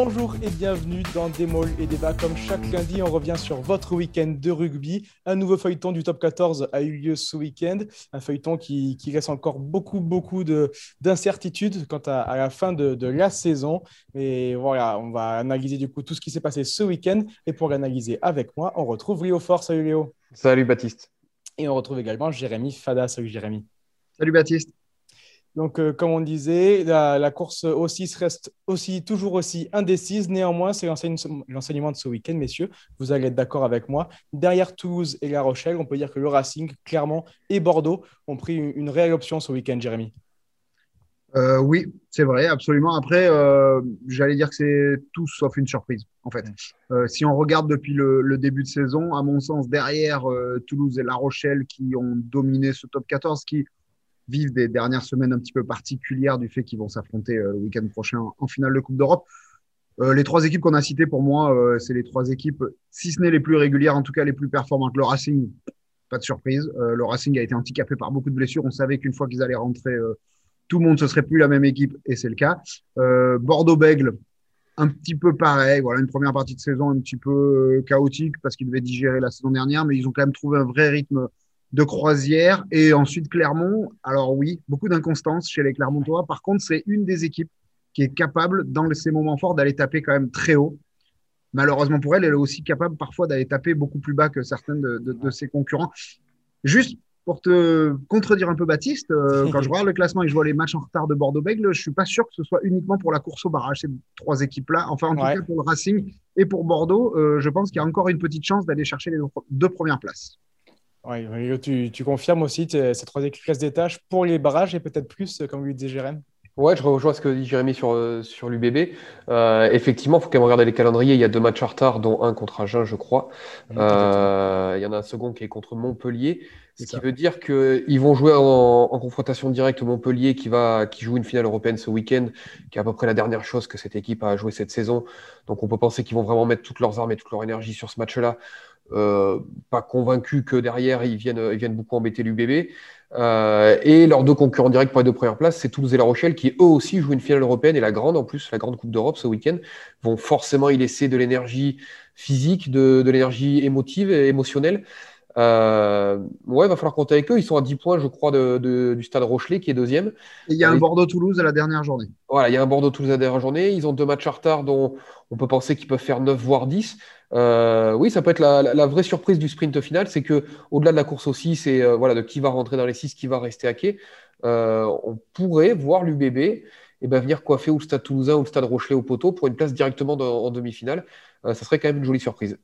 Bonjour et bienvenue dans Des et Débat. Comme chaque lundi, on revient sur votre week-end de rugby. Un nouveau feuilleton du top 14 a eu lieu ce week-end. Un feuilleton qui, qui laisse encore beaucoup, beaucoup d'incertitudes quant à, la fin de, la saison. Et voilà, on va analyser du coup tout ce qui s'est passé ce week-end. Et pour l'analyser avec moi, on retrouve Léo Fort. Salut Léo. Salut Baptiste. Et on retrouve également Jérémy Fada. Salut Jérémy. Salut Baptiste. Donc, euh, comme on disait, la, course aussi reste aussi, toujours aussi indécise. Néanmoins, c'est l'enseignement de ce week-end, messieurs. Vous allez être d'accord avec moi. Derrière Toulouse et La Rochelle, on peut dire que le Racing, Clermont et Bordeaux ont pris une, réelle option ce week-end, Jérémy. Euh, oui, c'est vrai, absolument. Après, euh, j'allais dire que c'est tout sauf une surprise, en fait. si on regarde depuis le, le, début de saison, à mon sens, derrière Toulouse et La Rochelle qui ont dominé ce top 14, qui vivent des dernières semaines un petit peu particulières du fait qu'ils vont s'affronter euh, le week-end prochain en finale de Coupe d'Europe. Euh, les trois équipes qu'on a citées, pour moi, euh, c'est les trois équipes, si ce n'est les plus régulières, en tout cas les plus performantes. Le Racing, pas de surprise. le Racing a été handicapé par beaucoup de blessures. On savait qu'une fois qu'ils allaient rentrer, tout le monde, ce serait plus la même équipe, et c'est le cas. Bordeaux-Bègle, un petit peu pareil. Voilà, une première partie de saison un petit peu chaotique parce qu'ils devaient digérer la saison dernière, mais ils ont quand même trouvé un vrai rythme de croisière. Et ensuite, Clermont. Alors oui, beaucoup d'inconstance chez les Clermontois. Par contre, c'est une des équipes qui est capable, dans ces moments forts, d'aller taper quand même très haut. Malheureusement pour elle, elle est aussi capable parfois d'aller taper beaucoup plus bas que certaines de, ses concurrents. Juste pour te contredire un peu, Baptiste, euh, quand je regarde le classement et que je vois les matchs en retard de Bordeaux-Bègle, je suis pas sûr que ce soit uniquement pour la course au barrage, ces trois équipes-là. Enfin, en tout cas, pour le Racing et pour Bordeaux, euh, je pense qu'il y a encore une petite chance d'aller chercher les deux premières places. Oui, tu, confirmes aussi ces trois restent des tâches pour les barrages et peut-être plus, comme lui disait Jérém? Ouais, je rejoins ce que dit Jérémy sur, euh, sur l'UBB. Euh, effectivement, il faut quand même regarder les calendriers. Il y a deux matchs en retard, dont un contre Agen, je crois. Euh, il y en a un second qui est contre Montpellier. Ce qui veut dire qu'ils vont jouer en, confrontation directe Montpellier qui, va, qui joue une finale européenne ce week-end, qui est à peu près la dernière chose que cette équipe a joué cette saison. Donc on peut penser qu'ils vont vraiment mettre toutes leurs armes et toute leur énergie sur ce match-là. Euh, pas convaincu que derrière ils viennent, ils viennent beaucoup embêter l'UBB. Euh, et leurs deux concurrents directs pour les deux premières places, c'est Toulouse et La Rochelle, qui eux aussi jouent une finale européenne et la grande en plus, la grande Coupe d'Europe ce week-end, vont forcément y laisser de l'énergie physique, de, de l'énergie émotive et émotionnelle. Euh, ouais, il va falloir compter avec eux. Ils sont à 10 points, je crois, de, du stade Rochelet, qui est deuxième. il y a un Bordeaux-Toulouse à la dernière journée. Voilà, il y a un Bordeaux-Toulouse à la dernière journée. Ils ont deux matchs en retard dont on peut penser qu'ils peuvent faire 9 voire 10. Euh, oui, ça peut être la, vraie surprise du sprint final, c'est que au-delà de la course aussi, c'est euh, voilà de qui va rentrer dans les 6, qui va rester à quai. on pourrait voir l'UBB et eh ben, venir coiffer ou le Stade Toulousain ou le Stade Rochelet au poteau pour une place directement en demi-finale. ça serait quand même une jolie surprise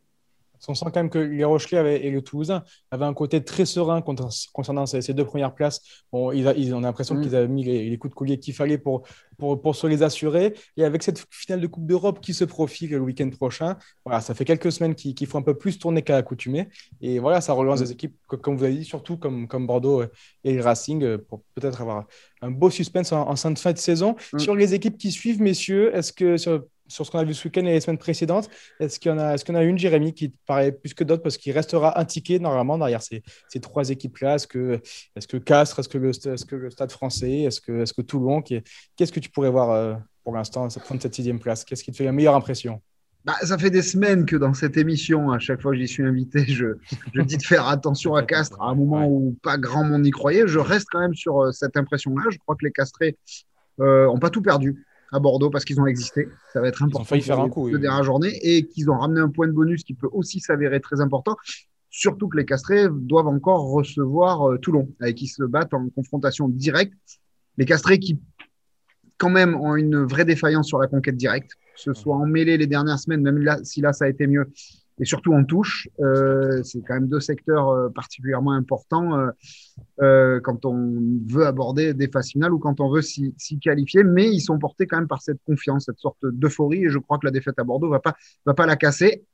on sent quand même que les Rochelais et le Toulousain avaient un côté très serein concernant ces, deux premières places. Bon, ils, ont l'impression mm. qu'ils avaient mis les, coups de collier qu'il fallait pour, pour, se les assurer. Et avec cette finale de Coupe d'Europe qui se profile le week-end prochain, voilà, ça fait quelques semaines qu'il faut un peu plus tourner qu'à l'accoutumée. Et voilà, ça relance mm. des équipes, comme vous avez dit, surtout comme, comme Bordeaux et le Racing, pour peut-être avoir un beau suspense en, en fin de saison. Mm. Sur les équipes qui suivent, messieurs, est-ce que sur, sur ce qu'on a vu ce week-end et les semaines précédentes, est-ce qu'il y en a, est-ce qu'on a une, Jérémy, qui te paraît plus que d'autres parce qu'il restera un ticket normalement derrière ces, ces trois équipes-là? Est-ce que, est-ce que Castres, est-ce que le, est-ce que le Stade français, est-ce que, est-ce que Toulon Qu'est-ce que tu pourrais voir euh, pour l'instant, prendre cette sixième place? Qu'est-ce qui te fait la meilleure impression? Bah, ça fait des semaines que dans cette émission, à chaque fois que j'y suis invité, je, je dis de faire attention à Castres. À un moment où pas grand monde n'y croyait. Je reste quand même sur euh, cette impression-là. Je crois que les Castrés n'ont euh, pas tout perdu à Bordeaux parce qu'ils ont existé. Ça va être important. Ils ont failli faire un coup. De journée et qu'ils ont ramené un point de bonus qui peut aussi s'avérer très important. Surtout que les Castrés doivent encore recevoir euh, Toulon, avec qui se battent en confrontation directe. Les Castrés qui, quand même, ont une vraie défaillance sur la conquête directe, que ce soit en mêlée les dernières semaines, même là, si là ça a été mieux, et surtout en touche. Euh, c'est quand même deux secteurs euh, particulièrement importants euh, quand on veut aborder des phases finales ou quand on veut s'y qualifier, mais ils sont portés quand même par cette confiance, cette sorte d'euphorie, et je crois que la défaite à Bordeaux va pas va pas la casser.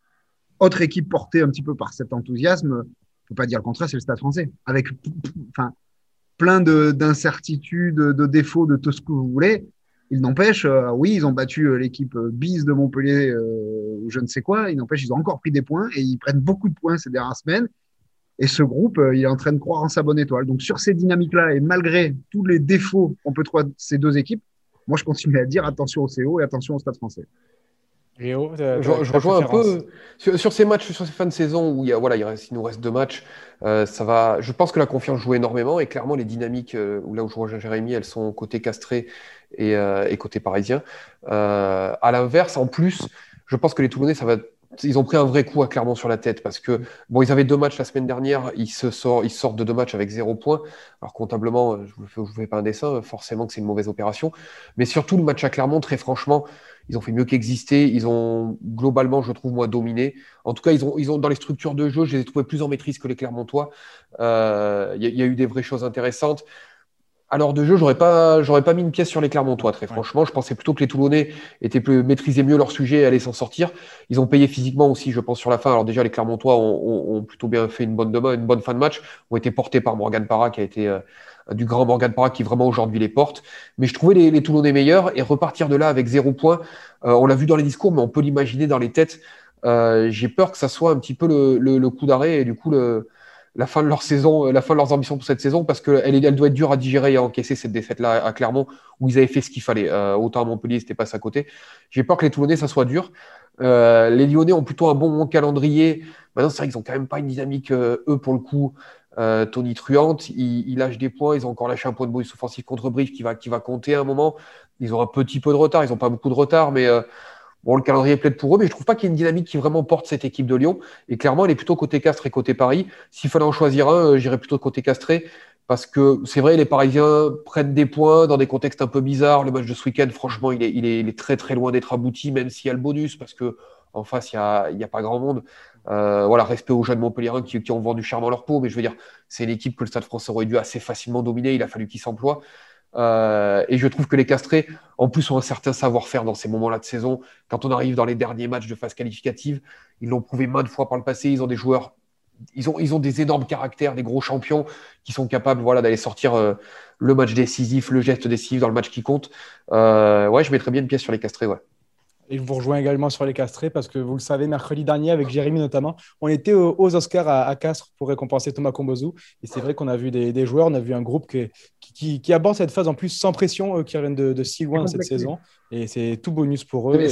Autre équipe portée un petit peu par cet enthousiasme, faut pas dire le contraire, c'est le Stade Français, avec enfin plein d'incertitudes, de, défauts, de tout ce que vous voulez. Il n'empêche, oui, ils ont battu l'équipe Bise de Montpellier ou je ne sais quoi. Il n'empêche, ils ont encore pris des points et ils prennent beaucoup de points ces dernières semaines. Et ce groupe, il est en train de croire en sa bonne étoile. Donc sur ces dynamiques-là et malgré tous les défauts qu'on peut trouver de ces deux équipes, moi je continue à dire attention au CO et attention au Stade français. Réo, je, rejoins un peu sur, ces matchs, sur ces fins de saison où il, y a, voilà, il, reste, il nous reste deux matchs. Euh, ça va, je pense que la confiance joue énormément et clairement les dynamiques, euh, où là où je rejoins Jérémy, elles sont côté castré et, euh, et côté parisien. à l'inverse, en plus, je pense que les Toulonnais, ils ont pris un vrai coup à Clermont sur la tête parce que bon, ils avaient deux matchs la semaine dernière, ils sortent, de deux matchs avec zéro point. Alors comptablement, je ne vous, fais pas un dessin, forcément que c'est une mauvaise opération. Mais surtout le match à Clermont, très franchement, ils ont fait mieux qu'exister. Ils ont globalement, je trouve, moi, dominé. En tout cas, ils ont, ils ont dans les structures de jeu, je les ai trouvés plus en maîtrise que les Clermontois. Euh, il y, a eu des vraies choses intéressantes. Alors de jeu, j'aurais pas, j'aurais pas mis une pièce sur les Clermontois. Très franchement, je pensais plutôt que les Toulonnais étaient plus maîtrisaient mieux leur sujet et allaient s'en sortir. Ils ont payé physiquement aussi, je pense, sur la fin. Alors déjà, les Clermontois ont, plutôt bien fait une bonne, une bonne fin de match, ont été portés par Morgan Parra, qui a été euh, du grand Morgan Parra, qui vraiment aujourd'hui les porte. Mais je trouvais les, les, Toulonnais meilleurs et repartir de là avec zéro point. Euh, on l'a vu dans les discours, mais on peut l'imaginer dans les têtes. Euh, j'ai peur que ça soit un petit peu le, le, le coup d'arrêt et du coup le la fin de leur saison, euh, la fin de leurs ambitions pour cette saison, parce qu'elle elle doit être dure à digérer et à encaisser cette défaite-là à Clermont, où ils avaient fait ce qu'il fallait. Euh, autant à Montpellier, c'était pas à côté. J'ai peur que les Toulonnais, ça soit dur. Euh, les Lyonnais ont plutôt un bon calendrier. Maintenant, c'est vrai qu'ils ont quand même pas une dynamique, eux, pour le coup, Tony Truante. Ils, lâchent des points. Ils ont encore lâché un point de bonus offensif contre Brive qui va, qui va compter à un moment. Ils ont un petit peu de retard. Ils n'ont pas beaucoup de retard, mais Bon, le calendrier est plaide pour eux, mais je trouve pas qu'il y ait une dynamique qui vraiment porte cette équipe de Lyon. Et clairement, elle est plutôt côté Castres et côté Paris. S'il fallait en choisir un, euh, j'irais plutôt côté Castré. Parce que c'est vrai, les Parisiens prennent des points dans des contextes un peu bizarres. Le match de ce week-end, franchement, il est, très très loin d'être abouti, même s'il y a le bonus, parce que en face, il n'y a, pas grand monde. Euh, voilà, respect aux jeunes Montpellierins qui, qui ont vendu cher dans leur peau, mais je veux dire, c'est une équipe que le Stade français aurait dû assez facilement dominer. Il a fallu qu'ils s'emploient. Euh, et je trouve que les Castrés, en plus, ont un certain savoir-faire dans ces moments-là de saison. Quand on arrive dans les derniers matchs de phase qualificative, ils l'ont prouvé maintes fois par le passé. Ils ont des joueurs, ils ont, ils ont des énormes caractères, des gros champions qui sont capables voilà, d'aller sortir euh, le match décisif, le geste décisif dans le match qui compte. Euh, ouais, je mettrais bien une pièce sur les Castrés. Ouais. Et je vous rejoins également sur les castrés parce que vous le savez, mercredi dernier, avec Jérémy notamment, on était aux, Oscars à, Castres pour récompenser Thomas Combozu. Et c'est vrai qu'on a vu des, joueurs, on a vu un groupe qui, qui, aborde cette phase en plus sans pression, qui reviennent de, si loin cette saison. Et c'est tout bonus pour eux.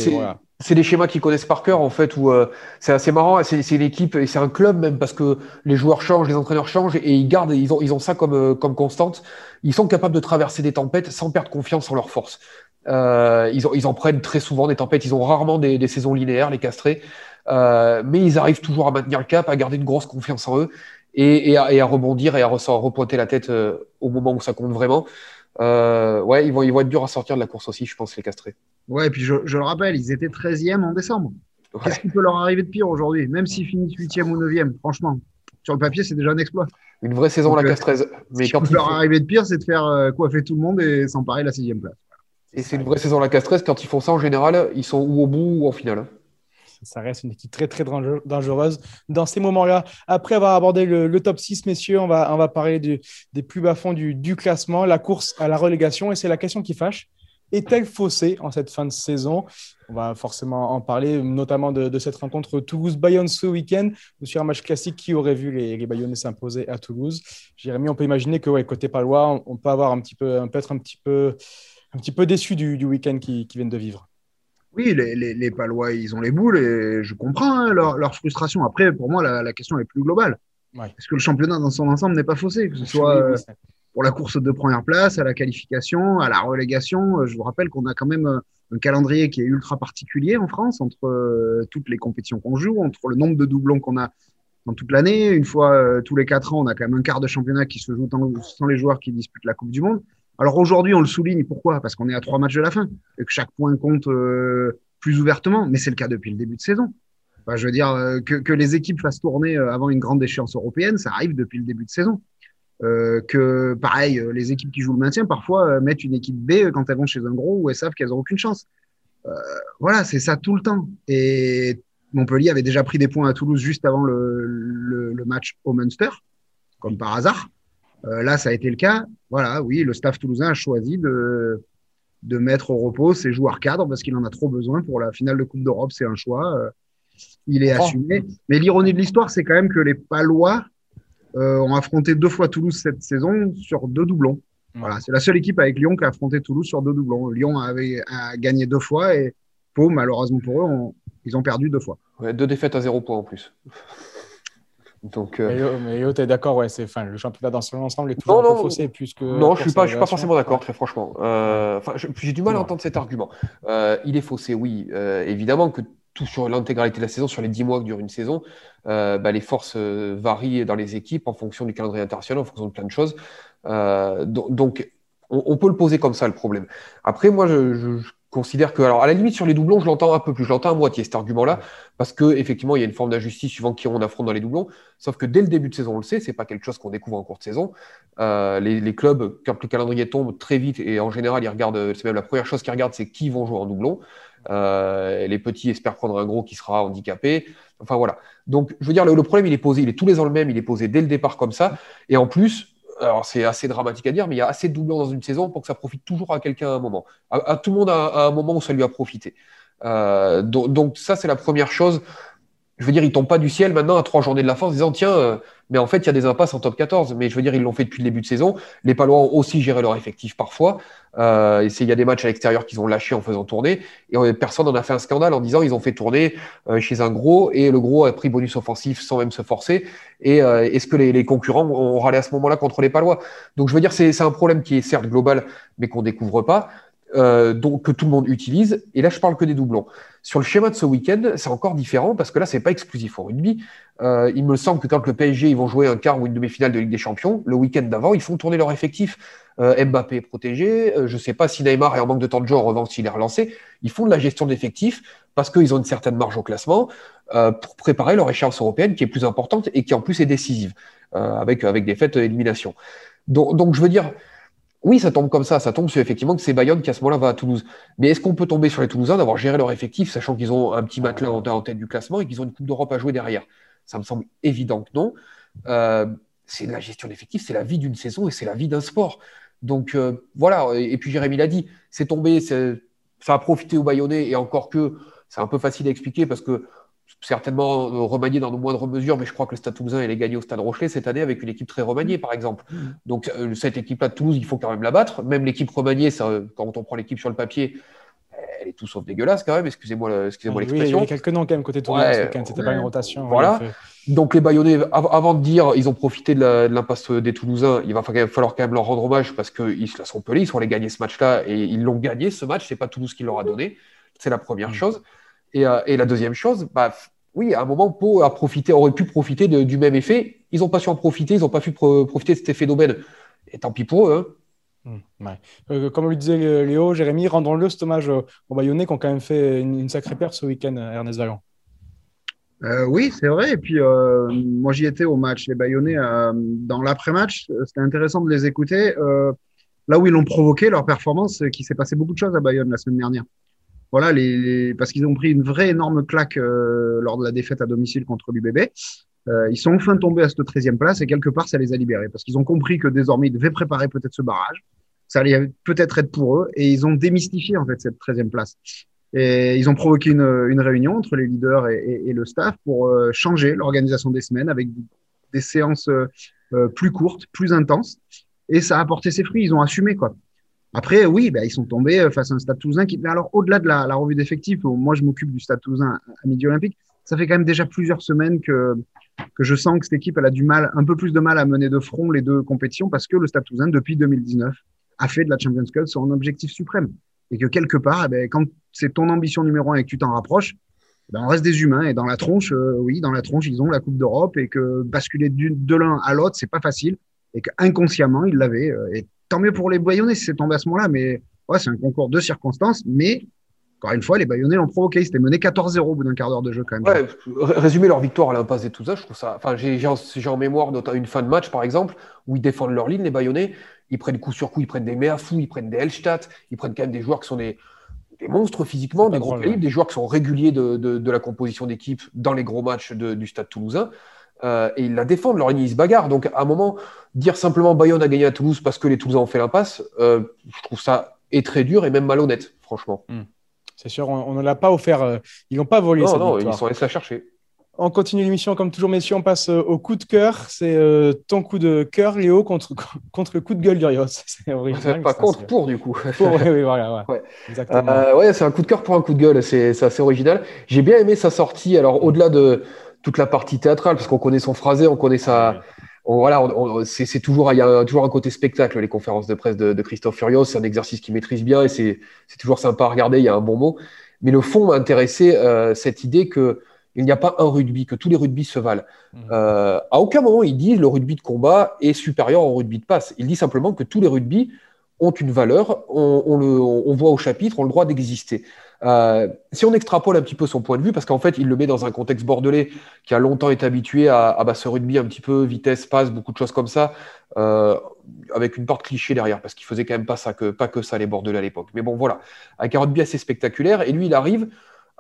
C'est des schémas qu'ils connaissent par cœur, en fait, où euh, c'est assez marrant. C'est une équipe et c'est un club même parce que les joueurs changent, les entraîneurs changent et ils gardent, ils ont, ils ont ça comme, euh, comme constante. Ils sont capables de traverser des tempêtes sans perdre confiance en leur force. Euh, ils, ils, en prennent très souvent des tempêtes. Ils ont rarement des, des saisons linéaires, les castrés. Euh, mais ils arrivent toujours à maintenir le cap, à garder une grosse confiance en eux et, et, à, et à, rebondir et à, repointer la tête euh, au moment où ça compte vraiment. Ouais, ils vont, ils vont être durs à sortir de la course aussi, je pense, les castrés. Ouais, et puis je, je le rappelle, ils étaient 13e en décembre. Qu'est-ce qui peut leur arriver de pire aujourd'hui Même s'ils finissent 8e ou 9e, franchement, sur le papier, c'est déjà un exploit. Une vraie saison, Donc, la castreuse. Mais ce qui peut leur arriver de pire, c'est de faire coiffer tout le monde et s'emparer la 6 place. Et c'est une vraie saison la Castres. Quand ils font ça, en général, ils sont ou au bout ou en finale. Ça reste une équipe très, très dangereuse dans ces moments-là. Après avoir abordé le, top 6, messieurs, on va, on va parler des plus bas-fonds du, du, classement, la course à la relégation. Et c'est la question qui fâche. Est-elle faussée en cette fin de saison? On va forcément en parler, notamment de, cette rencontre Toulouse-Bayonne ce week-end, ou sur un match classique qui aurait vu les, les Bayonnais s'imposer à Toulouse? Jérémy, on peut imaginer que ouais, côté palois, on, on peut avoir un petit peu, peut-être un petit peu un petit peu déçu du, week-end qu'ils viennent de vivre. Oui, les, les, Palois, ils ont les boules et je comprends hein, leur, frustration. Après, pour moi, la, question est plus globale. Est-ce que le championnat dans son ensemble n'est pas faussé, que ce soit euh, pour la course de première place, à la qualification, à la relégation. Euh, je vous rappelle qu'on a quand même euh, un calendrier qui est ultra particulier en France entre toutes les compétitions qu'on joue, entre le nombre de doublons qu'on a dans toute l'année. Une fois tous les quatre ans, on a quand même un quart de championnat qui se joue sans les joueurs qui disputent la Coupe du Monde. Alors aujourd'hui, on le souligne. Pourquoi? Parce qu'on est à trois matchs de la fin et que chaque point compte euh, plus ouvertement. Mais c'est le cas depuis le début de saison. Je veux dire euh, que, les équipes fassent tourner euh, avant une grande échéance européenne, ça arrive depuis le début de saison. Que pareil, les équipes qui jouent le maintien parfois mettent une équipe B quand elles vont chez un gros où elles savent qu'elles n'ont aucune chance. Voilà, c'est ça tout le temps. Et Montpellier avait déjà pris des points à Toulouse juste avant le, match au Munster, comme par hasard. Là, ça a été le cas. Voilà, oui, le staff toulousain a choisi de, de mettre au repos ses joueurs cadres parce qu'il en a trop besoin pour la finale de Coupe d'Europe. C'est un choix. Euh, il est assumé. Mais l'ironie de l'histoire, c'est quand même que les Palois euh, ont affronté deux fois Toulouse cette saison sur deux doublons. Voilà, c'est la seule équipe avec Lyon qui a affronté Toulouse sur deux doublons. Lyon avait gagné deux fois et Pau, malheureusement pour eux, Ils ont perdu deux fois. deux défaites à zéro point en plus. Donc, euh... Mais tu es d'accord, ouais, c'est fin, le championnat dans son ensemble est toujours non, un peu faussé plus que. Non, je ne suis, pas, je suis pas forcément d'accord, très franchement. Euh, J'ai du mal à entendre cet argument. Euh, il est faussé, oui. Évidemment que tout sur l'intégralité de la saison, sur les 10 mois que dure une saison, bah, les forces varient dans les équipes en fonction du calendrier international, en fonction de plein de choses. donc, on, on, peut le poser comme ça, le problème. Après, moi, je, je, considère que, alors à la limite sur les doublons, je l'entends un peu plus, je l'entends à moitié cet argument-là, parce que effectivement il y a une forme d'injustice suivant qui on affronte dans les doublons. Sauf que dès le début de saison, on le sait, c'est pas quelque chose qu'on découvre en cours de saison. Euh, les, clubs, quand le calendrier tombe très vite et en général ils regardent, c'est même la première chose qu'ils regardent, c'est qui vont jouer en doublon. Euh, les petits espèrent prendre un gros qui sera handicapé. Enfin voilà. Donc je veux dire, le, le problème il est posé, il est tous les ans le même, il est posé dès le départ comme ça. Et en plus, alors c'est assez dramatique à dire, mais il y a assez de doublons dans une saison pour que ça profite toujours à quelqu'un à un moment. À, tout le monde à, un moment où ça lui a profité. Euh, donc, ça, c'est la première chose je veux dire, ils tombent pas du ciel maintenant à trois journées de la fin en disant tiens, euh, mais en fait, il y a des impasses en top 14. Mais je veux dire, ils l'ont fait depuis le début de saison. Les Palois ont aussi géré leur effectif parfois. Euh, il y a des matchs à l'extérieur qu'ils ont lâchés en faisant tourner. Et personne n'en a fait un scandale en disant ils ont fait tourner euh, chez un gros et le gros a pris bonus offensif sans même se forcer. Et euh, est-ce que les, les, concurrents ont râlé à ce moment-là contre les Palois? Donc je veux dire, c'est un problème qui est certes global, mais qu'on découvre pas. Euh, donc, que tout le monde utilise. Et là, je parle que des doublons. Sur le schéma de ce week-end, c'est encore différent parce que là, c'est pas exclusif au rugby. Euh, il me semble que quand le PSG ils vont jouer un quart ou une demi-finale de Ligue des Champions, le week-end d'avant, ils font tourner leur effectif. Euh, Mbappé est protégé. Euh, je sais pas si Neymar est en manque de temps de jeu, en revanche, s'il est relancé. Ils font de la gestion d'effectifs parce qu'ils ont une certaine marge au classement euh, pour préparer leur échéance européenne qui est plus importante et qui en plus est décisive avec, avec des fêtes élimination. Donc, donc, je veux dire, oui, ça tombe comme ça. Ça tombe sur effectivement que c'est Bayonne qui à ce moment-là va à Toulouse. Mais est-ce qu'on peut tomber sur les Toulousains d'avoir géré leur effectif, sachant qu'ils ont un petit matelas en, tête du classement et qu'ils ont une Coupe d'Europe à jouer derrière? Ça me semble évident que non. Euh, c'est la gestion d'effectif, c'est la vie d'une saison et c'est la vie d'un sport. Donc euh, voilà. Et, puis Jérémy l'a dit, c'est tombé, ça a profité au Bayonnais et encore que c'est un peu facile à expliquer parce que certainement euh, remanié dans de moindres mesures, mais je crois que le Stade Toulousain est gagné au Stade Rochelet cette année avec une équipe très remaniée, par exemple. Mm. Donc euh, cette équipe-là de Toulouse, il faut quand même la battre. Même l'équipe remaniée, ça, quand on prend l'équipe sur le papier, elle est tout sauf dégueulasse quand même. Excusez-moi, excusez-moi l'expression. il y a quelques noms quand même côté Toulouse. c'était pas une rotation. Voilà. Donc les Bayonnais, avant de dire ils ont profité de l'impasse des Toulousains, il va falloir quand même leur rendre hommage parce qu'ils se la sont pelés, ils sont allés gagner ce match-là et ils l'ont gagné ce match. C'est pas Toulouse qui leur a donné. C'est la première mm. Euh, et, la deuxième chose, bah, oui, à un moment, Pau a profité, aurait pu profiter du même effet. Ils n'ont pas su en profiter, ils n'ont pas pu profiter de cet effet d'aubaine. Et tant pis pour eux. Hein. Mmh, euh, comme le disait Léo, Jérémy, rendons-le cet hommage aux Bayonnais qui ont quand même fait une, sacrée perte ce week-end, Ernest Vallon. Euh, oui, c'est vrai. Et puis, moi, j'y étais au match. Les Bayonnais, dans l'après-match, c'était intéressant de les écouter. là où ils l'ont provoqué, leur performance, qui s'est passé beaucoup de choses à Bayonne la semaine dernière voilà, les, parce qu'ils ont pris une vraie énorme claque euh, lors de la défaite à domicile contre l'UBB. Euh, ils sont enfin tombés à cette 13e place et quelque part, ça les a libérés parce qu'ils ont compris que désormais, ils devaient préparer peut-être ce barrage. Ça allait peut-être être pour eux et ils ont démystifié en fait cette 13e place. Et ils ont provoqué une, une réunion entre les leaders et, et, le staff pour euh, changer l'organisation des semaines avec des séances euh, plus courtes, plus intenses. Et ça a apporté ses fruits. Ils ont assumé quoi. Après, oui, ben, ils sont tombés euh, face à un Stade Toulousain qui, alors au-delà de la, revue d'effectifs, moi je m'occupe du Stade Toulousain à Midi Olympique, ça fait quand même déjà plusieurs semaines que, que je sens que cette équipe elle a du mal, un peu plus de mal à mener de front les deux compétitions parce que le Stade Toulousain, depuis 2019, a fait de la Champions Cup son objectif suprême. Et que quelque part, eh ben, quand c'est ton ambition numéro un et que tu t'en rapproches, eh ben, on reste des humains. Et dans la tronche, euh, oui, dans la tronche, ils ont la Coupe d'Europe et que basculer de l'un à l'autre, c'est pas facile. Et qu'inconsciemment, ils l'avaient. Euh, tant mieux pour les Bayonnais si c'est tombé à ce moment-là, mais ouais, c'est un concours de circonstances. Mais encore une fois, les Bayonnais l'ont provoqué. Ils s'étaient menés 14-0 au bout d'un quart d'heure de jeu quand même. Ouais, résumer leur victoire à l'impasse et tout ça, je trouve ça. Enfin, j'ai en, mémoire une fin de match, par exemple, où ils défendent leur ligne, les Bayonnais. Ils prennent coup sur coup, ils prennent des Meafou, ils prennent des Elstadt, ils prennent quand même des joueurs qui sont des, monstres physiquement, des gros calibres, des joueurs qui sont réguliers de, la composition d'équipe dans les gros matchs du stade toulousain. Euh, et ils la défendent, leur ligne, ils se bagarrent. Donc, à un moment, dire simplement Bayonne a gagné à Toulouse parce que les Toulousains ont fait l'impasse, euh, je trouve ça est très dur et même malhonnête, franchement. Hmm. C'est sûr, on ne l'a pas offert. Euh, ils n'ont pas volé non, non, ils sont allés la chercher. On continue l'émission comme toujours, messieurs. On passe euh, au coup de cœur. C'est euh, ton coup de cœur, Léo, contre, contre le coup de gueule d'Urios. C'est original. Pas contre, pour du coup. Pour, oui, oui, voilà. Euh, ouais, c'est un coup de cœur pour un coup de gueule. C'est assez original. J'ai bien aimé sa sortie. Alors, au-delà de toute la partie théâtrale, parce qu'on connaît son phrasé, on connaît sa. voilà, c'est toujours, il y a toujours un côté spectacle, les conférences de presse de, Christophe Furios. C'est un exercice qu'il maîtrise bien et c'est toujours sympa à regarder. Il y a un bon mot. Mais le fond m'a intéressé, cette idée que il n'y a pas un rugby, que tous les rugby se valent. Mmh. Euh, à aucun moment il dit le rugby de combat est supérieur au rugby de passe. Il dit simplement que tous les rugby ont une valeur, on, le, voit au chapitre, ont le droit d'exister. Euh, si on extrapole un petit peu son point de vue, parce qu'en fait, il le met dans un contexte bordelais qui a longtemps été habitué à, à ce rugby un petit peu vitesse, passe, beaucoup de choses comme ça, euh, avec une porte cliché derrière, parce qu'il faisait quand même pas ça, que, pas que ça les bordelais à l'époque. Mais bon, voilà, avec un rugby assez spectaculaire, et lui, il arrive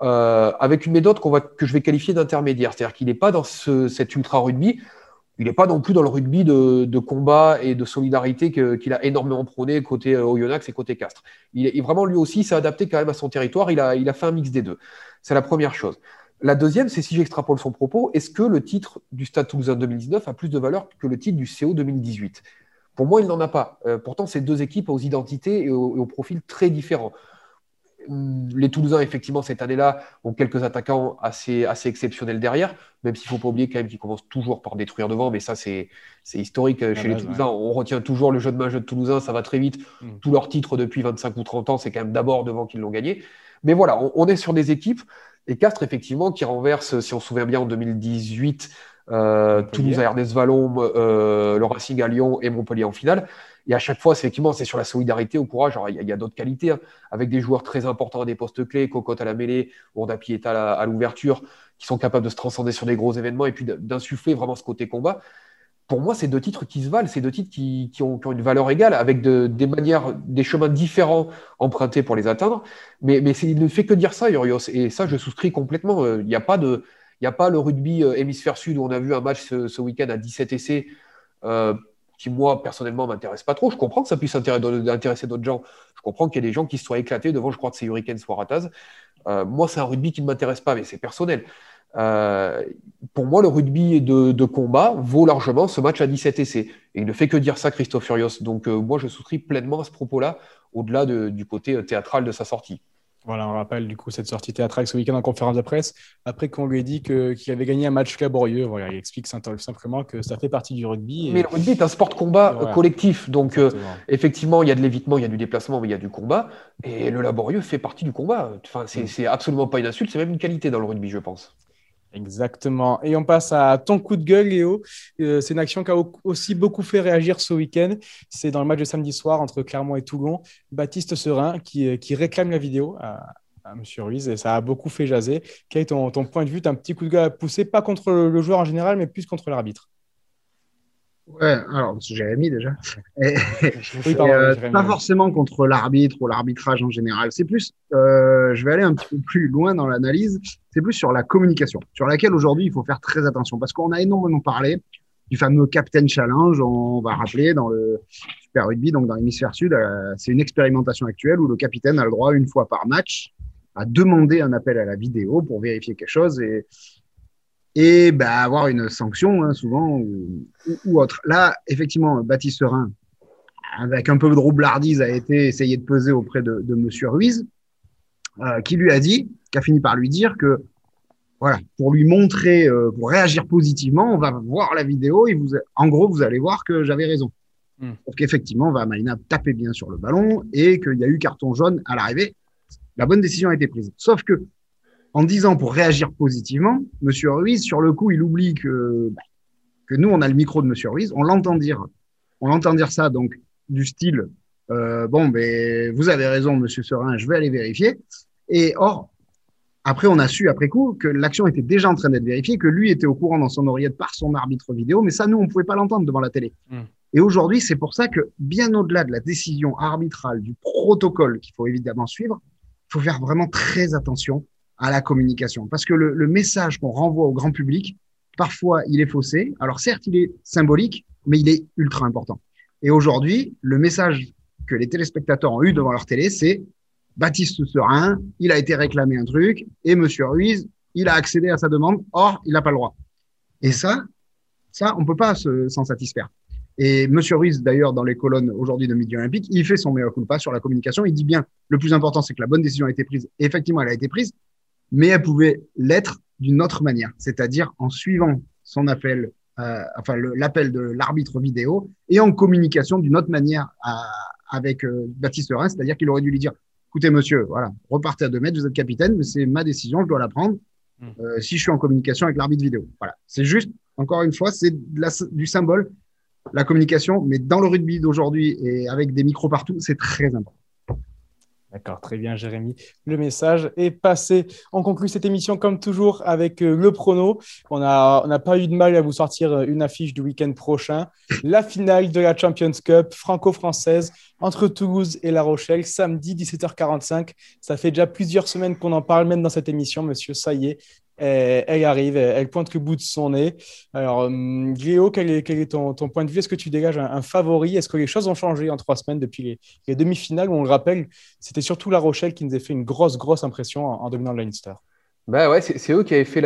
euh, avec une méthode que je vais qualifier d'intermédiaire. C'est-à-dire qu'il n'est pas dans ce, cet ultra rugby, il n'est pas non plus dans le rugby de, combat et de solidarité qu'il a énormément prôné côté euh, Oyonnax et côté Castres. Il est vraiment lui aussi s'est adapté quand même à son territoire. Il a, fait un mix des deux. C'est la première chose. La deuxième, c'est si j'extrapole son propos, est-ce que le titre du Stade Toulousain 2019 a plus de valeur que le titre du CO 2018 Pour moi, il n'en a pas. Euh, pourtant, c'est deux équipes aux identités et aux, et profils très différents les Toulousains, effectivement, cette année-là, ont quelques attaquants assez, assez exceptionnels derrière, même s'il ne faut pas oublier quand même qu'ils commencent toujours par détruire devant, mais ça, c'est historique euh, chez les Toulousains. On retient toujours le jeu de main jeu de Toulousains, ça va très vite. Mm. Tous leurs titres depuis 25 ou 30 ans, c'est quand même d'abord devant qu'ils l'ont gagné. Mais voilà, on, est sur des équipes, et Castres, effectivement, qui renverse, si on se souvient bien, en 2018, euh, Toulouse à Ernest Vallon, euh, le Racing à Lyon et Montpellier en finale. Et à chaque fois, effectivement, c'est sur la solidarité, au courage. il y a, d'autres qualités, hein, avec des joueurs très importants à des postes clés, Cocotte à la mêlée, Wandapi est à l'ouverture, qui sont capables de se transcender sur des gros événements et puis d'insuffler vraiment ce côté combat. Pour moi, c'est deux titres qui se valent, c'est deux titres qui, ont, une valeur égale, avec des manières, des chemins différents empruntés pour les atteindre. Mais, mais il ne fait que dire ça, Urios. Et ça, je souscris complètement. Euh, il n'y a pas de. Il a pas le rugby euh, hémisphère sud où on a vu un match ce, week-end à 17 essais euh, qui, moi, personnellement, m'intéresse pas trop. Je comprends que ça puisse intéresser d'autres gens. Je comprends qu'il y ait des gens qui se soient éclatés devant, je crois que c'est Hurricane soit. Euh, moi, c'est un rugby qui ne m'intéresse pas, mais c'est personnel. Euh, pour moi, le rugby de, combat vaut largement ce match à 17 essais. Et il ne fait que dire ça, Christophe Furios. Donc, euh, moi, je souscris pleinement à ce propos-là, au-delà du côté théâtral de sa sortie. Voilà, on rappelle du coup cette sortie théâtrale ce week-end en conférence de presse, après qu'on lui ait dit qu'il avait gagné un match laborieux. Voilà, il explique simplement que ça fait partie du rugby. Mais le rugby est un sport de combat collectif, donc euh, effectivement, il y a de l'évitement, il y a du déplacement, mais il y a du combat, et le laborieux fait partie du combat. Enfin, c'est mm. absolument pas une insulte, c'est même une qualité dans le rugby, je pense. Exactement. Et on passe à ton coup de gueule, Léo. Euh, c'est une action qui a aussi beaucoup fait réagir ce week-end. C'est dans le match de samedi soir entre Clermont et Toulon. Baptiste Serin qui, euh, qui réclame la vidéo à, à M. Ruiz et ça a beaucoup fait jaser. Quel est ton, ton point de vue? Tu un petit coup de gueule à pousser, pas contre le joueur en général, mais plus contre l'arbitre Ouais, alors Jérémy déjà. Et, euh, pas forcément contre l'arbitre ou l'arbitrage en général. C'est plus, euh, je vais aller un petit peu plus loin dans l'analyse. C'est plus sur la communication, sur laquelle aujourd'hui il faut faire très attention parce qu'on a énormément parlé du fameux Captain Challenge. On va rappeler dans le Super Rugby, donc dans l'hémisphère sud, euh, c'est une expérimentation actuelle où le capitaine a le droit une fois par match à demander un appel à la vidéo pour vérifier quelque chose et et bah, avoir une sanction, hein, souvent, ou, autre. Là, effectivement, Baptiste Serin, avec un peu de roublardise, a été essayé de peser auprès de, de Monsieur Ruiz, euh, qui lui a dit, qui a fini par lui dire que, voilà, pour lui montrer, euh, pour réagir positivement, on va voir la vidéo et vous, en gros, vous allez voir que j'avais raison. Hmm. Donc, effectivement, Malina tapait bien sur le ballon et qu'il y a eu carton jaune à l'arrivée. La bonne décision a été prise. Sauf que en disant pour réagir positivement, Monsieur Ruiz, sur le coup, il oublie que, bah, que nous, on a le micro de Monsieur Ruiz, on l'entend dire, on l'entend dire ça, donc du style, euh, bon, ben, vous avez raison, Monsieur Serin, je vais aller vérifier. Et or, après, on a su après coup que l'action était déjà en train d'être vérifiée, que lui était au courant dans son oreillette par son arbitre vidéo, mais ça, nous, on ne pouvait pas l'entendre devant la télé. Hmm. Et aujourd'hui, c'est pour ça que, bien au-delà de la décision arbitrale, du protocole qu'il faut évidemment suivre, il faut faire vraiment très attention à la communication. Parce que le, message qu'on renvoie au grand public, parfois, il est faussé. Alors certes, il est symbolique, mais il est ultra important. Et aujourd'hui, le message que les téléspectateurs ont eu devant leur télé, c'est Baptiste Serin, il a été réclamé un truc, et Monsieur Ruiz, il a accédé à sa demande, or, il n'a pas le droit. Et ça, ça, on ne peut pas s'en satisfaire. Et Monsieur Ruiz, d'ailleurs, dans les colonnes aujourd'hui de Midi Olympique, il fait son meilleur culpa sur la communication. Il dit bien, le plus important, c'est que la bonne décision a été prise. Et effectivement, elle a été prise, mais elle pouvait l'être d'une autre manière, c'est-à-dire en suivant son appel, euh, enfin l'appel de l'arbitre vidéo, et en communication d'une autre manière avec euh, Baptiste Rhin, c'est-à-dire qu'il aurait dû lui dire, écoutez monsieur, voilà, repartez à deux mètres, vous êtes capitaine, mais c'est ma décision, je dois la prendre. Hmm. Euh, si je suis en communication avec l'arbitre vidéo, voilà, c'est juste, encore une fois, c'est du symbole la communication, mais dans le rugby d'aujourd'hui et avec des micros partout, c'est très important. D'accord, très bien, Jérémy. Le message est passé. On conclut cette émission comme toujours avec euh, le prono. On n'a pas eu de mal à vous sortir euh, une affiche du week-end prochain. La finale de la Champions Cup franco-française entre Toulouse et La Rochelle, samedi 17h45. Ça fait déjà plusieurs semaines qu'on en parle, même dans cette émission, monsieur. Ça elle, arrive, elle, pointe le bout de son nez. Alors, hum, Léo, quel est, ton, point de vue? Est-ce que tu dégages un, favori? Est-ce que les choses ont changé en trois semaines depuis les, demi-finales? Où, on le rappelle, c'était surtout La Rochelle qui nous a fait une grosse, grosse impression en, dominant le Leinster bah ouais, c'est eux qui avaient fait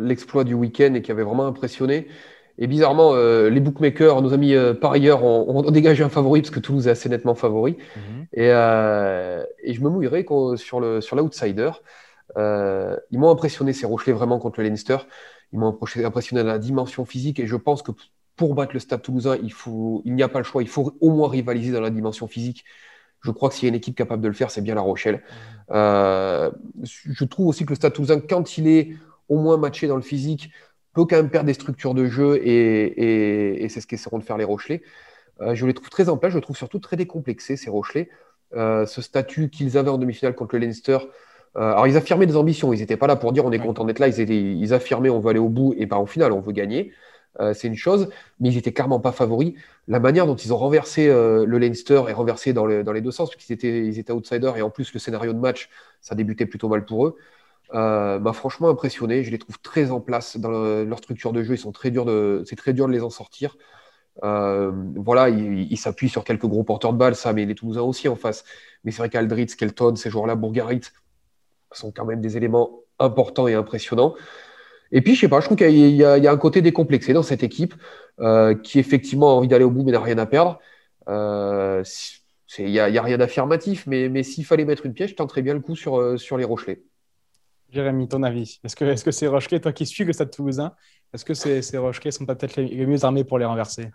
l'exploit du week-end et qui avaient vraiment impressionné. Et bizarrement, euh, les bookmakers, nos amis euh, par ailleurs, ont, dégagé un favori parce que Toulouse est assez nettement favori. Mhm. Euh, et, je me mouillerai sur l'outsider. Sur euh, ils m'ont impressionné ces Rochelais vraiment contre le Leinster. Ils m'ont impressionné dans la dimension physique et je pense que pour battre le Stade Toulousain, il n'y a pas le choix. Il faut au moins rivaliser dans la dimension physique. Je crois que s'il y a une équipe capable de le faire, c'est bien La Rochelle. Euh, je trouve aussi que le Stade Toulousain, quand il est au moins matché dans le physique, peut quand même perdre des structures de jeu et, c'est ce qu'essaieront de faire les Rochelais. Euh, je les trouve très en place, je les trouve surtout très décomplexés, ces Rochelais. ce statut qu'ils avaient en demi-finale contre le Leinster, alors, ils affirmaient des ambitions. Ils n'étaient pas là pour dire on est content d'être là. Ils, étaient, ils affirmaient on veut aller au bout et au final, on veut gagner. Euh, c'est une chose, mais ils étaient clairement pas favoris. La manière dont ils ont renversé euh, le Leinster et renversé dans, dans, les deux sens, parce qu'ils étaient, ils étaient outsiders et en plus le scénario de match, ça débutait plutôt mal pour eux, m'a franchement impressionné. Je les trouve très en place dans leur structure de jeu. Ils sont très durs de, c'est très dur de les en sortir. voilà, ils s'appuient sur quelques gros porteurs de balles, ça, mais les Toulousains aussi en face. Mais c'est vrai qu'Aldritz, Kelton, ces joueurs-là, Bourgarit, sont quand même des éléments importants et impressionnants. Et puis, je sais pas, je trouve qu'il y, a un côté décomplexé dans cette équipe euh, qui effectivement a envie d'aller au bout mais n'a rien à perdre. Euh, il n'y a, rien d'affirmatif, mais, mais s'il fallait mettre une pièce, je tenterais bien le coup sur, euh, sur les Rochelais. Jérémy, ton avis Est-ce que, est -ce que ces Rochelais, toi qui suis le Stade Toulousain, est-ce que ces, ces Rochelais sont peut-être les, mieux armés pour les renverser?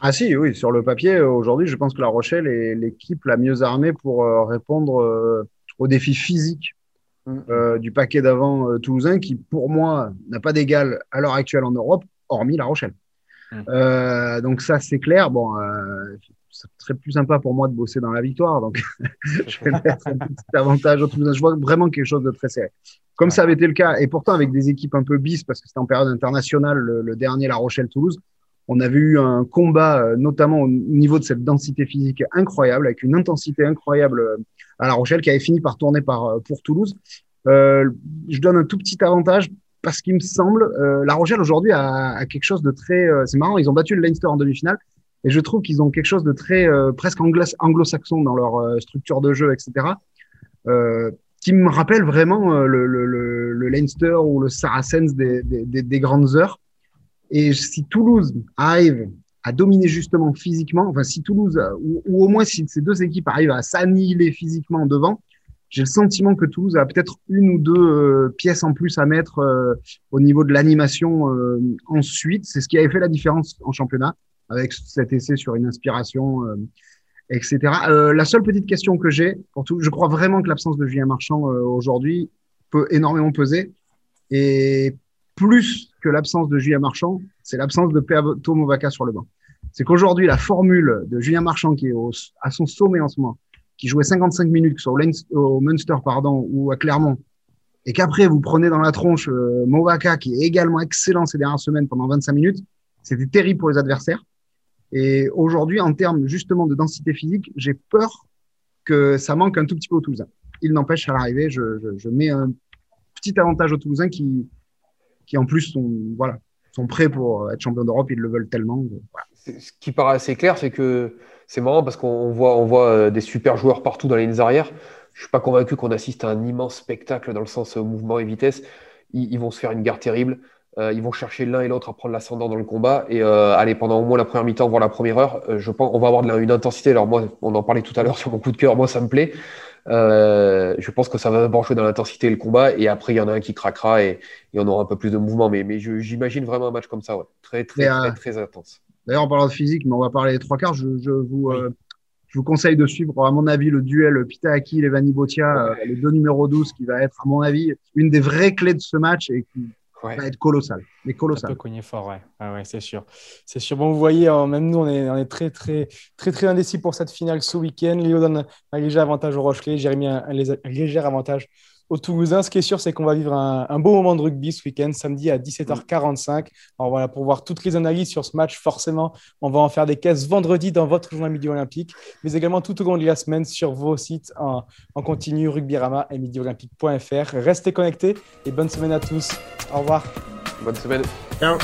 Ah si, oui, sur le papier, aujourd'hui, je pense que la Rochelle est l'équipe la mieux armée pour répondre aux défis physiques. Euh, du paquet d'avant euh, toulousain qui, pour moi, n'a pas d'égal à l'heure actuelle en Europe, hormis La Rochelle. Mm. Euh, donc ça, c'est clair. Bon, ce serait plus sympa pour moi de bosser dans la victoire. Donc, je vais mettre un petit avantage au Toulousain. Je vois vraiment quelque chose de très serré. Comme ça avait été le cas, et pourtant avec des équipes un peu bis, parce que c'était en période internationale, le, dernier La Rochelle-Toulouse, on avait eu un combat, notamment au niveau de cette densité physique incroyable, avec une intensité incroyable à La Rochelle, qui avait fini par tourner par, euh, pour Toulouse. Euh, je donne un tout petit avantage parce qu'il me semble, euh, La Rochelle aujourd'hui a, quelque chose de très. c'est marrant, ils ont battu le Leinster en demi-finale. Et je trouve qu'ils ont quelque chose de très presque anglo-saxon dans leur structure de jeu, etc. qui me rappelle vraiment le, le, le, Leinster ou le Saracens des, grandes heures. Et si Toulouse arrive à dominer justement physiquement, enfin si Toulouse, ou, au moins si ces deux équipes arrivent à s'annihiler physiquement devant, j'ai le sentiment que Toulouse a peut-être une ou deux euh, pièces en plus à mettre euh, au niveau de l'animation euh, ensuite. C'est ce qui avait fait la différence en championnat avec cet essai sur une inspiration, etc. la seule petite question que j'ai, pour tout, je crois vraiment que l'absence de Julien Marchand aujourd'hui peut énormément peser. Et plus que l'absence de Julien Marchand, c'est l'absence de Peato Movaca sur le banc. C'est qu'aujourd'hui, la formule de Julien Marchand, qui est à son sommet en ce moment, qui jouait 55 minutes au Munster pardon, ou à Clermont, et qu'après vous prenez dans la tronche euh, Movaca, qui est également excellent ces dernières semaines pendant 25 minutes, c'était terrible pour les adversaires. Et aujourd'hui, en termes justement de densité physique, j'ai peur que ça manque un tout petit peu aux Toulousains. Il n'empêche, à l'arrivée, je, je, je, mets un petit avantage aux Toulousains qui, qui en plus sont, sont prêts pour être champions d'Europe, ils le veulent tellement. Ce qui paraît assez clair, c'est que c'est marrant parce qu'on voit, euh, des super joueurs partout dans les lignes arrière. Je ne suis pas convaincu qu'on assiste à un immense spectacle dans le sens euh, mouvement et vitesse. ils, vont se faire une guerre terrible. ils vont chercher l'un et l'autre à prendre l'ascendant dans le combat. Et allez, pendant au moins la première mi-temps, voire la première heure, je pense on va avoir une intensité. Alors moi, on en parlait tout à l'heure sur mon coup de cœur. Moi, ça me plaît. Je pense que ça va d'abord jouer dans l'intensité et le combat. Et après, il y en a un qui craquera et, on aura un peu plus de mouvement. Mais, mais j'imagine vraiment un match comme ça, ouais. très, très, très, très, intense. D'ailleurs, en parlant de physique, mais on va parler des trois quarts. Je, vous, je vous conseille de suivre, à mon avis, le duel Pitaaki Levani Botia, euh, le 2 numéro 12, qui va être, à mon avis, une des vraies clés de ce match et qui va être colossal. Mais colossal. Ça peut cogner fort, ouais. Ah ouais c'est sûr. C'est sûr. Bon, vous voyez, hein, même nous, on est, on est très, très, très, très indécis pour cette finale ce week-end. Léo donne un léger avantage au Rochelet, Jérémy un, un léger avantage au Toulousain. Ce qui est sûr, c'est qu'on va vivre un, beau moment de rugby ce week-end, samedi à 17h45. Alors voilà, pour voir toutes les analyses sur ce match, forcément, on va en faire des caisses vendredi dans votre journal Midi Olympique, mais également tout au long de la semaine sur vos sites en, en continu, rugbyrama et midiolympique.fr. Restez connectés et bonne semaine à tous. Au revoir. Bonne semaine. Ciao.